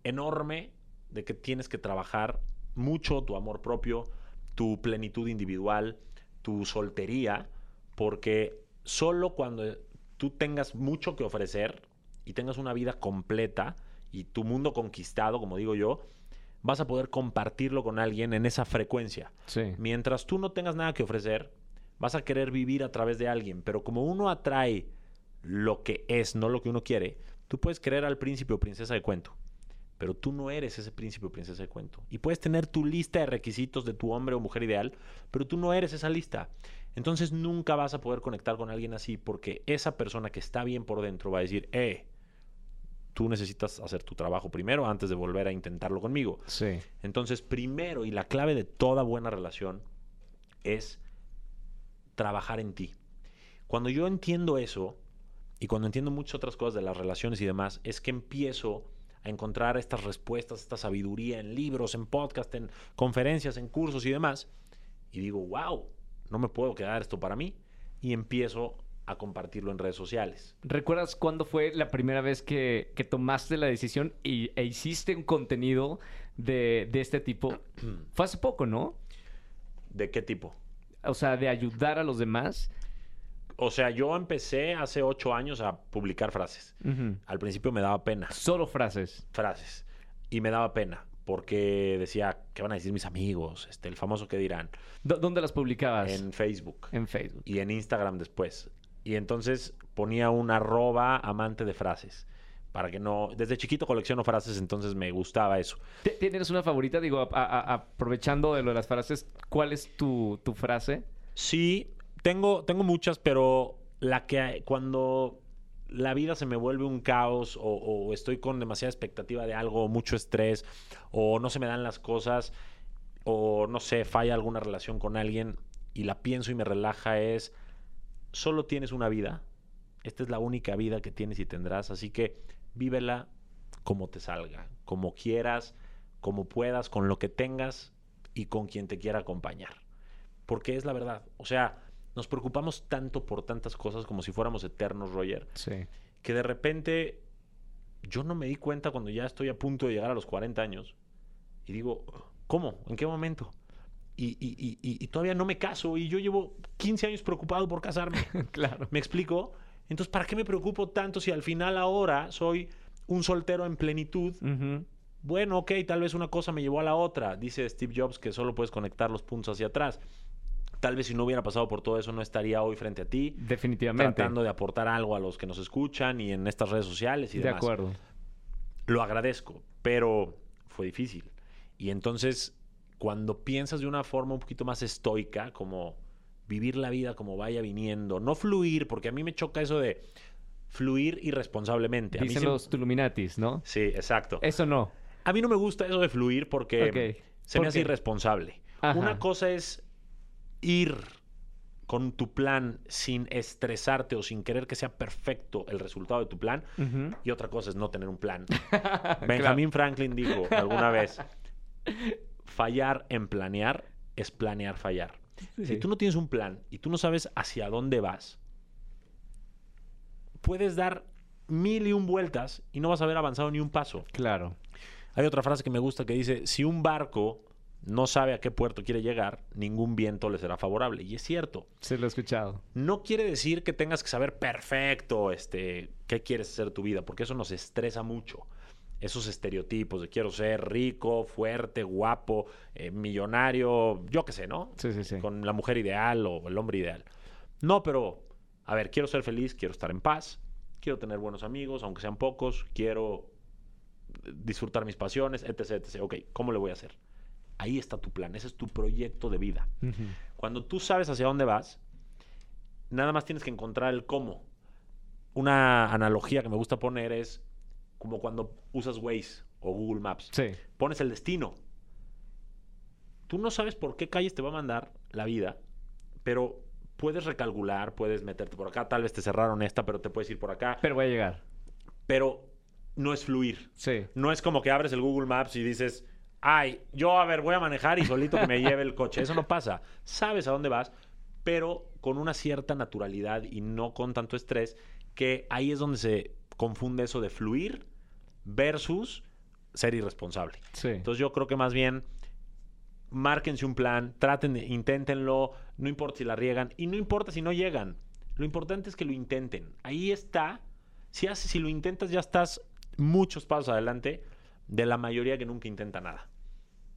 enorme de que tienes que trabajar mucho tu amor propio, tu plenitud individual, tu soltería, porque solo cuando tú tengas mucho que ofrecer y tengas una vida completa y tu mundo conquistado, como digo yo, vas a poder compartirlo con alguien en esa frecuencia. Sí. Mientras tú no tengas nada que ofrecer, vas a querer vivir a través de alguien. Pero como uno atrae lo que es, no lo que uno quiere, tú puedes querer al príncipe o princesa de cuento. Pero tú no eres ese príncipe o princesa de cuento. Y puedes tener tu lista de requisitos de tu hombre o mujer ideal, pero tú no eres esa lista. Entonces nunca vas a poder conectar con alguien así porque esa persona que está bien por dentro va a decir, eh, tú necesitas hacer tu trabajo primero antes de volver a intentarlo conmigo. Sí. Entonces, primero y la clave de toda buena relación es trabajar en ti. Cuando yo entiendo eso, y cuando entiendo muchas otras cosas de las relaciones y demás, es que empiezo a encontrar estas respuestas, esta sabiduría en libros, en podcast, en conferencias, en cursos y demás. Y digo, wow, no me puedo quedar esto para mí. Y empiezo a compartirlo en redes sociales. ¿Recuerdas cuándo fue la primera vez que, que tomaste la decisión y, e hiciste un contenido de, de este tipo? fue hace poco, ¿no? ¿De qué tipo? O sea, de ayudar a los demás. O sea, yo empecé hace ocho años a publicar frases. Al principio me daba pena. Solo frases. frases. Y me daba pena porque decía, ¿qué van a decir mis amigos? Este, el famoso que dirán. ¿Dó- ¿Dónde las publicabas? En Facebook En Facebook. y en Instagram después. Y entonces ponía un arroba amante de frases. Para que no... Desde chiquito colecciono frases, entonces me gustaba eso. ¿T- ¿Tienes una favorita? Digo, a- a- aprovechando de lo de las frases, ¿cuál es tu, tu frase? Sí, tengo, tengo muchas, pero la que cuando la vida se me vuelve un caos o, o estoy con demasiada expectativa de algo, mucho estrés, o no se me dan las cosas, o no sé, falla alguna relación con alguien y la pienso y me relaja es, solo tienes una vida, esta es la única vida que tienes y tendrás, así que vívela como te salga, como quieras, como puedas, con lo que tengas y con quien te quiera acompañar porque es la verdad. O sea, nos preocupamos tanto por tantas cosas como si fuéramos eternos, Roger, Sí. que de repente yo no me di cuenta cuando ya estoy a punto de llegar a los 40 años. Y digo, ¿cómo? ¿En qué momento? Y, todavía no me caso y yo llevo 15 años preocupado por casarme. claro. ¿Me explico? Entonces, ¿para qué me preocupo tanto si al final ahora soy un soltero en plenitud? Bueno, ok, tal vez una cosa me llevó a la otra. Dice Steve Jobs que solo puedes conectar los puntos hacia atrás. Tal vez si no hubiera pasado por todo eso, no estaría hoy frente a ti, Definitivamente. tratando de aportar algo a los que nos escuchan y en estas redes sociales y de demás. acuerdo. Lo agradezco, pero fue difícil. Y entonces, cuando piensas de una forma un poquito más estoica, como vivir la vida como vaya viniendo, no fluir, porque a mí me choca eso de fluir irresponsablemente. A mí Dicen siempre- los Tuluminatis, ¿no? Sí, exacto. Eso no. A mí no me gusta eso de fluir porque se ¿Por me hace qué? irresponsable. Ajá. Una cosa es ir con tu plan sin estresarte o sin querer que sea perfecto el resultado de tu plan. Y otra cosa es no tener un plan. Benjamin Franklin dijo alguna vez, fallar en planear es planear fallar. Sí. Si tú no tienes un plan y tú no sabes hacia dónde vas, puedes dar mil y un vueltas y no vas a haber avanzado ni un paso. Claro. Hay otra frase que me gusta que dice, si un barco no sabe a qué puerto quiere llegar, ningún viento le será favorable. Y es cierto. Se lo he escuchado. No quiere decir que tengas que saber perfecto este, qué quieres hacer tu vida, porque eso nos estresa mucho. Esos estereotipos de quiero ser rico, fuerte, guapo, eh, millonario, yo qué sé, ¿no? Sí, sí, sí. Con la mujer ideal o el hombre ideal. No, pero, a ver, quiero ser feliz, quiero estar en paz, quiero tener buenos amigos, aunque sean pocos, quiero disfrutar mis pasiones, etc, etc. Ok, ¿cómo le voy a hacer? Ahí está tu plan, ese es tu proyecto de vida. Cuando tú sabes hacia dónde vas, nada más tienes que encontrar el cómo. Una analogía que me gusta poner es como cuando usas Waze o Google Maps. Sí. Pones el destino. Tú no sabes por qué calles te va a mandar la vida, pero puedes recalcular, puedes meterte por acá, tal vez te cerraron esta, pero te puedes ir por acá. Pero voy a llegar. Pero no es fluir. Sí. No es como que abres el Google Maps y dices, ay, yo a ver, voy a manejar y solito que me lleve el coche. Eso no pasa. Sabes a dónde vas, pero con una cierta naturalidad y no con tanto estrés, que ahí es donde se confunde eso de fluir versus ser irresponsable. Sí. Entonces yo creo que más bien márquense un plan, traten, de- inténtenlo, no importa si la riegan y no importa si no llegan. Lo importante es que lo intenten. Ahí está. Si, haces, si lo intentas ya estás muchos pasos adelante de la mayoría que nunca intenta nada.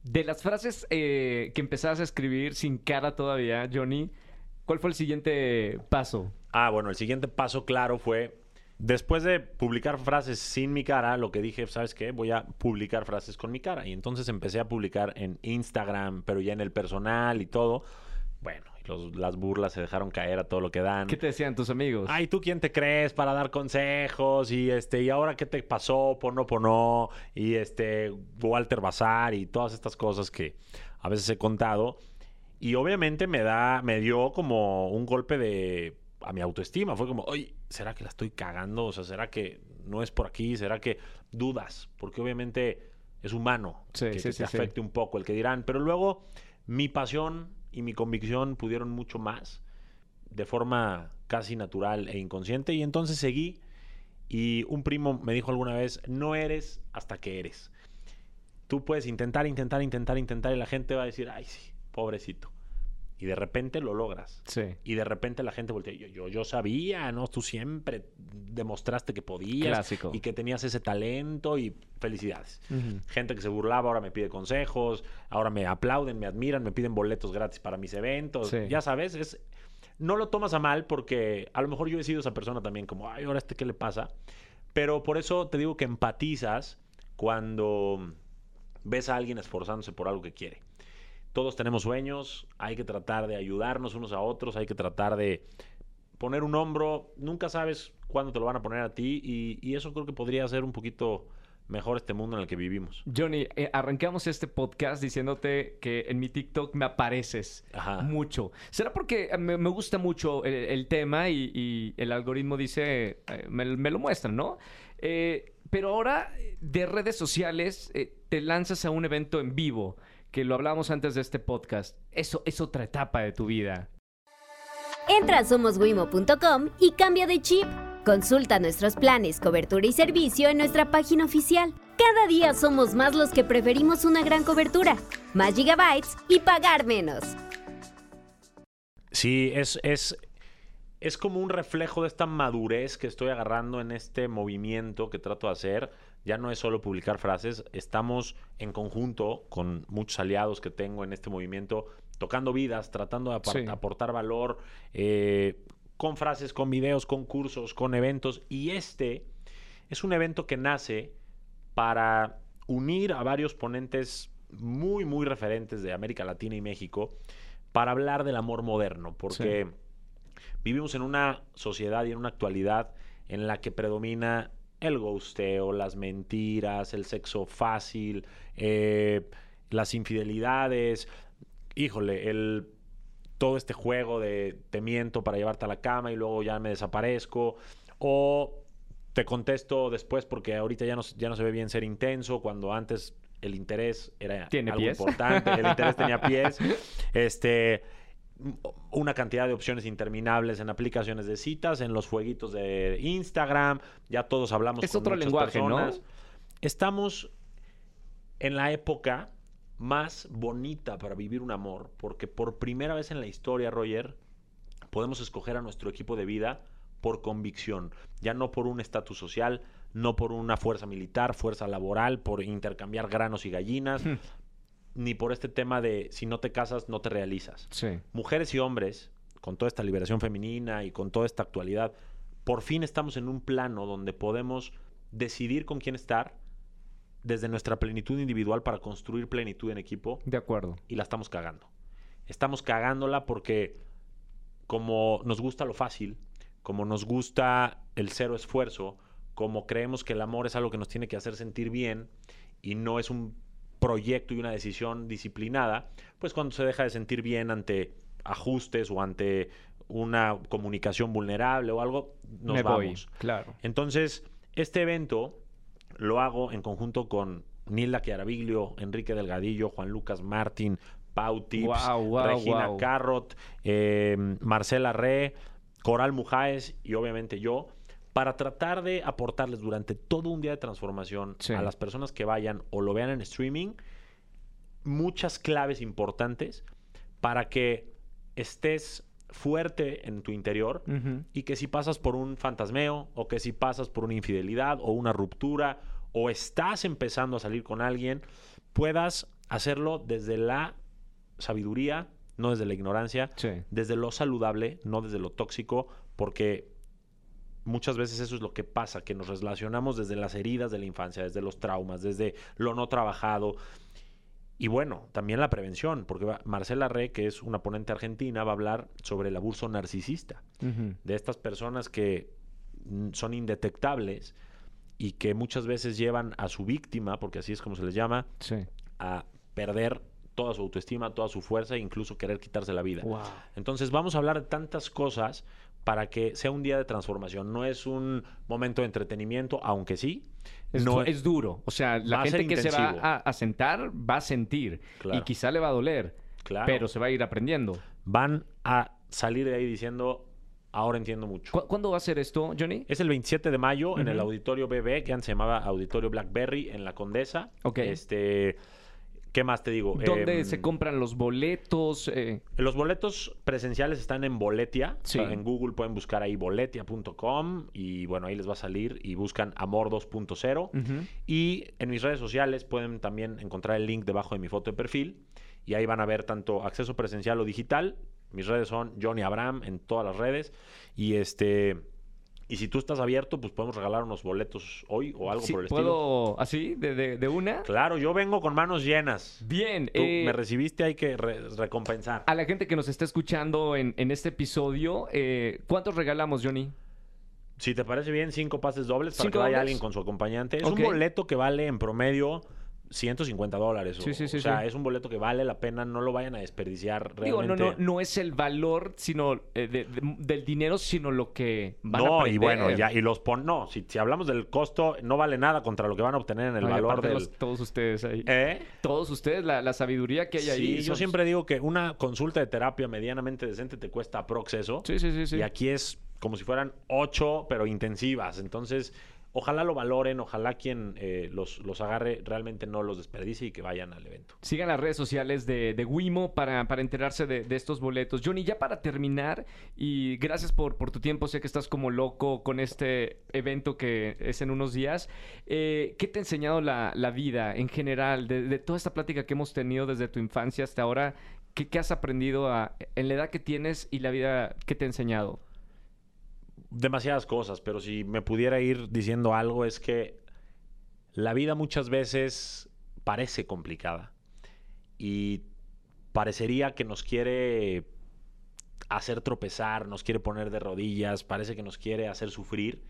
De las frases eh, que empezabas a escribir sin cara todavía, Johnny, ¿cuál fue el siguiente paso? Ah, bueno, el siguiente paso claro fue, después de publicar frases sin mi cara, lo que dije, ¿sabes qué? Voy a publicar frases con mi cara. Y entonces empecé a publicar en Instagram, pero ya en el personal y todo. Bueno, los- las burlas se dejaron caer a todo lo que dan. ¿Qué te decían tus amigos? Ay, ¿tú quién te crees para dar consejos? Y este, ¿y ahora qué te pasó? Pono pono. Y este, Walter Bazar y todas estas cosas que a veces he contado. Y obviamente me da, me dio como un golpe de a mi autoestima. Fue como, oye, ¿será que la estoy cagando? O sea, ¿será que no es por aquí? ¿Será que dudas? Porque obviamente es humano Sí, que, sí, que sí, te afecte un poco el que dirán. Pero luego mi pasión y mi convicción pudieron mucho más de forma casi natural e inconsciente. Y entonces seguí. Y un primo me dijo alguna vez, no eres hasta que eres. Tú puedes intentar, intentar, intentar, intentar y la gente va a decir, ay, sí, pobrecito. Y de repente lo logras. Sí. Y de repente la gente voltea, yo, yo, yo sabía, ¿no? Tú siempre demostraste que podías Clásico. y que tenías ese talento y felicidades. Gente que se burlaba ahora me pide consejos, ahora me aplauden, me admiran, me piden boletos gratis para mis eventos. Sí. Ya sabes, es no lo tomas a mal porque a lo mejor yo he sido esa persona también como, ay, ahora este qué le pasa. Pero por eso te digo que empatizas cuando ves a alguien esforzándose por algo que quiere. Todos tenemos sueños, hay que tratar de ayudarnos unos a otros, hay que tratar de poner un hombro, nunca sabes cuándo te lo van a poner a ti y, y eso creo que podría ser un poquito mejor este mundo en el que vivimos. Johnny, eh, arrancamos este podcast diciéndote que en mi TikTok me apareces Ajá. mucho. ¿Será porque eh, me, me gusta mucho el, el tema y, y el algoritmo dice, eh, me, me lo muestran, ¿no? Eh, pero ahora de redes sociales te lanzas a un evento en vivo, que lo hablábamos antes de este podcast. Eso es otra etapa de tu vida. Entra a somoswimo.com y cambia de chip. Consulta nuestros planes, cobertura y servicio en nuestra página oficial. Cada día somos más los que preferimos una gran cobertura, más gigabytes y pagar menos. Sí, es, es, es como un reflejo de esta madurez que estoy agarrando en este movimiento que trato de hacer. Ya no es solo publicar frases, estamos en conjunto con muchos aliados que tengo en este movimiento, tocando vidas, tratando de Sí. aportar valor, eh, con frases, con videos, con cursos, con eventos. Y este es un evento que nace para unir a varios ponentes muy, muy referentes de América Latina y México para hablar del amor moderno, porque vivimos en una sociedad y en una actualidad en la que predomina el ghosteo, las mentiras, el sexo fácil, eh, las infidelidades, híjole, el todo este juego de te miento para llevarte a la cama y luego ya me desaparezco o te contesto después porque ahorita ya no, ya no se ve bien ser intenso cuando antes el interés era ¿Tiene algo pies? importante, el interés tenía pies, este una cantidad de opciones interminables en aplicaciones de citas, en los jueguitos de Instagram, ya todos hablamos Es con otro muchas lenguaje, ¿no? personas. Estamos en la época más bonita para vivir un amor, porque por primera vez en la historia, Roger, podemos escoger a nuestro equipo de vida por convicción, ya no por un estatus social, no por una fuerza militar, fuerza laboral, por intercambiar granos y gallinas, ni por este tema de si no te casas, no te realizas. Sí. Mujeres y hombres, con toda esta liberación femenina y con toda esta actualidad, por fin estamos en un plano donde podemos decidir con quién estar desde nuestra plenitud individual para construir plenitud en equipo De acuerdo. y la estamos cagando. Estamos cagándola porque como nos gusta lo fácil, como nos gusta el cero esfuerzo, como creemos que el amor es algo que nos tiene que hacer sentir bien y no es un proyecto y una decisión disciplinada, pues cuando se deja de sentir bien ante ajustes o ante una comunicación vulnerable o algo, nos Me voy, vamos. claro. Entonces, este evento lo hago en conjunto con Nilda Chiaraviglio, Enrique Delgadillo, Juan Lucas Martín, Pau Tips, Regina. Carrot, eh, Marcela Re, Coral Mujáez y obviamente yo, para tratar de aportarles durante todo un día de transformación Sí. a las personas que vayan o lo vean en streaming muchas claves importantes para que estés fuerte en tu interior y que si pasas por un fantasmeo o que si pasas por una infidelidad o una ruptura o estás empezando a salir con alguien, puedas hacerlo desde la sabiduría, no desde la ignorancia, Sí. desde lo saludable, no desde lo tóxico, porque muchas veces eso es lo que pasa, que nos relacionamos desde las heridas de la infancia, desde los traumas, desde lo no trabajado. Y bueno, también la prevención, porque va- Marcela Re, que es una ponente argentina, va a hablar sobre el abuso narcisista de estas personas que mm, son indetectables y que muchas veces llevan a su víctima, porque así es como se les llama, Sí. a perder toda su autoestima, toda su fuerza e incluso querer quitarse la vida. Wow. Entonces vamos a hablar de tantas cosas para que sea un día de transformación. No es un momento de entretenimiento, aunque sí. Es, no es duro. O sea, la gente que se va a, a sentar va a sentir. Claro. Y quizá le va a doler. Claro. Pero se va a ir aprendiendo. Van a salir de ahí diciendo, ahora entiendo mucho. ¿Cu- ¿Cuándo va a ser esto, Johnny? Es el 27 de mayo en el. Auditorio BB, que antes se llamaba Auditorio Blackberry, en la Condesa. Ok. Este, ¿Qué más te digo? ¿Dónde Em, se compran los boletos? Eh, Los boletos presenciales están en Boletia. Sí. O sea, en Google pueden buscar ahí boletia.com y bueno, ahí les va a salir y buscan Amor 2.0. ujú. Y en mis redes sociales pueden también encontrar el link debajo de mi foto de perfil y ahí van a ver tanto acceso presencial o digital. Mis redes son Johnny Abraham en todas las redes y este y si tú estás abierto, pues podemos regalar unos boletos hoy o algo Sí, por el estilo. ¿Puedo así, de, de- de una? Claro, yo vengo con manos llenas. Bien. Tú eh, me recibiste, hay que re- recompensar. a la gente que nos está escuchando en, en este episodio, eh, ¿cuántos regalamos, Johnny? Si te parece bien, cinco pases dobles para ¿Cinco que vaya dobles? alguien con su acompañante. Es un boleto que vale en promedio 150 dólares. Sí, o, sí, sí, o sea, es un boleto que vale la pena, no lo vayan a desperdiciar Digo, no, realmente. no, no es el valor sino eh, de- de- del dinero, sino lo que van a No, y bueno, ya, y los pon, no, si, si hablamos del costo, no vale nada contra lo que van a obtener en el No, valor del. los- todos ustedes ahí. ¿Eh? Todos ustedes, la, la sabiduría que hay ahí. Sí, yo siempre digo que una consulta de terapia medianamente decente te cuesta aprox eso. Sí, sí, sí. sí. Y aquí es como si fueran ocho, pero intensivas. Entonces, ojalá lo valoren, ojalá quien eh, los, los agarre realmente no los desperdicie y que vayan al evento. Sigan las redes sociales de, de Wimo para, para enterarse de, de estos boletos. Johnny, ya para terminar, y gracias por, por tu tiempo, sé que estás como loco con este evento que es en unos días. Eh, ¿Qué te ha enseñado la, la vida en general, de, de toda esta plática que hemos tenido desde tu infancia hasta ahora? ¿Qué, qué has aprendido a- en la edad que tienes y la vida que te ha enseñado? Demasiadas cosas, pero si me pudiera ir diciendo algo es que la vida muchas veces parece complicada y parecería que nos quiere hacer tropezar, nos quiere poner de rodillas, parece que nos quiere hacer sufrir,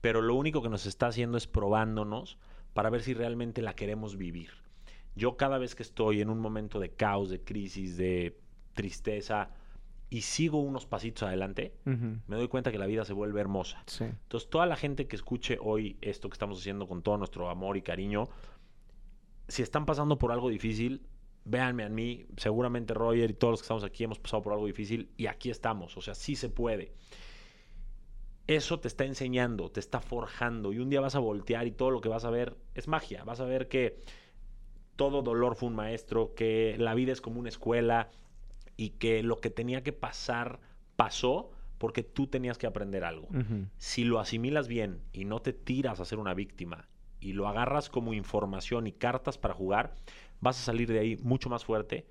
pero lo único que nos está haciendo es probándonos para ver si realmente la queremos vivir. Yo cada vez que estoy en un momento de caos, de crisis, de tristeza y sigo unos pasitos adelante, me doy cuenta que la vida se vuelve hermosa. Sí. Entonces, toda la gente que escuche hoy esto que estamos haciendo con todo nuestro amor y cariño, si están pasando por algo difícil, véanme a mí. Seguramente Roger y todos los que estamos aquí hemos pasado por algo difícil y aquí estamos. O sea, sí se puede. Eso te está enseñando, te está forjando y un día vas a voltear y todo lo que vas a ver es magia. Vas a ver que todo dolor fue un maestro, que la vida es como una escuela y que lo que tenía que pasar pasó porque tú tenías que aprender algo. Si lo asimilas bien y no te tiras a ser una víctima y lo agarras como información y cartas para jugar, vas a salir de ahí mucho más fuerte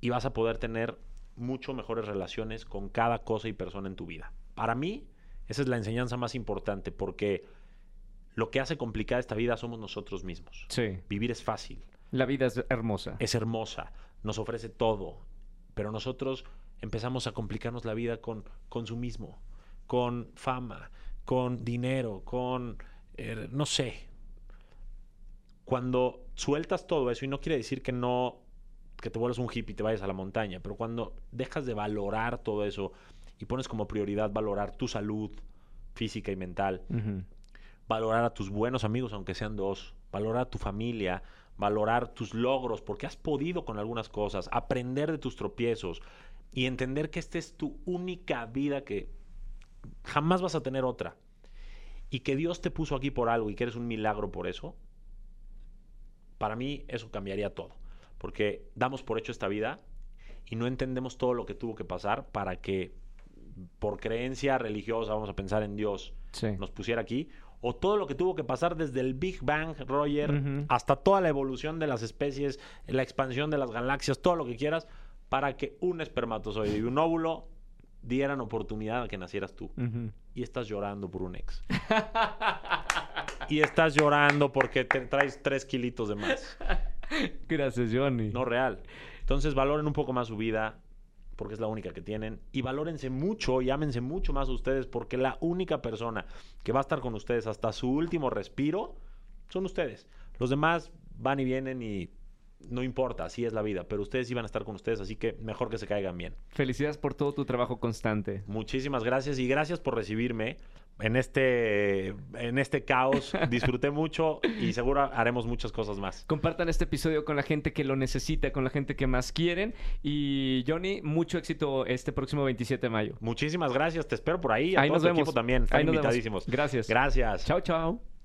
y vas a poder tener mucho mejores relaciones con cada cosa y persona en tu vida. Para mí, esa es la enseñanza más importante porque lo que hace complicada esta vida somos nosotros mismos. Sí. Vivir es fácil, La vida es hermosa. es hermosa, nos ofrece todo, pero nosotros empezamos a complicarnos la vida con consumismo, con fama, con dinero, con, eh, no sé. Cuando sueltas todo eso, y no quiere decir que no, que te vuelvas un hippie y te vayas a la montaña, pero cuando dejas de valorar todo eso y pones como prioridad valorar tu salud física y mental, valorar a tus buenos amigos, aunque sean dos, valorar a tu familia, valorar tus logros, porque has podido con algunas cosas, aprender de tus tropiezos y entender que esta es tu única vida, que jamás vas a tener otra. Y que Dios te puso aquí por algo y que eres un milagro por eso, para mí eso cambiaría todo. Porque damos por hecho esta vida y no entendemos todo lo que tuvo que pasar para que por creencia religiosa, vamos a pensar en Dios, Sí. nos pusiera aquí, o todo lo que tuvo que pasar desde el Big Bang, Roger, hasta toda la evolución de las especies, la expansión de las galaxias, todo lo que quieras, para que un espermatozoide y un óvulo dieran oportunidad a que nacieras tú. Y estás llorando por un ex. y estás llorando porque te traes tres kilitos de más. Gracias, Johnny. No real. Entonces valoren un poco más su vida porque es la única que tienen y valórense mucho y ámense mucho más a ustedes porque la única persona que va a estar con ustedes hasta su último respiro son ustedes. Los demás van y vienen y no importa, así es la vida, pero ustedes iban a estar con ustedes, así que mejor que se caigan bien. Felicidades por todo tu trabajo constante. Muchísimas gracias y gracias por recibirme en este, en este caos. Disfruté mucho y seguro haremos muchas cosas más. Compartan este episodio con la gente que lo necesita, con la gente que más quieren. Y Johnny, mucho éxito este próximo 27 de mayo. Muchísimas gracias, te espero por ahí. A Ahí todo nos tu vemos. equipo también. Están Ahí invitadísimos. Gracias. Gracias. Chao, chao.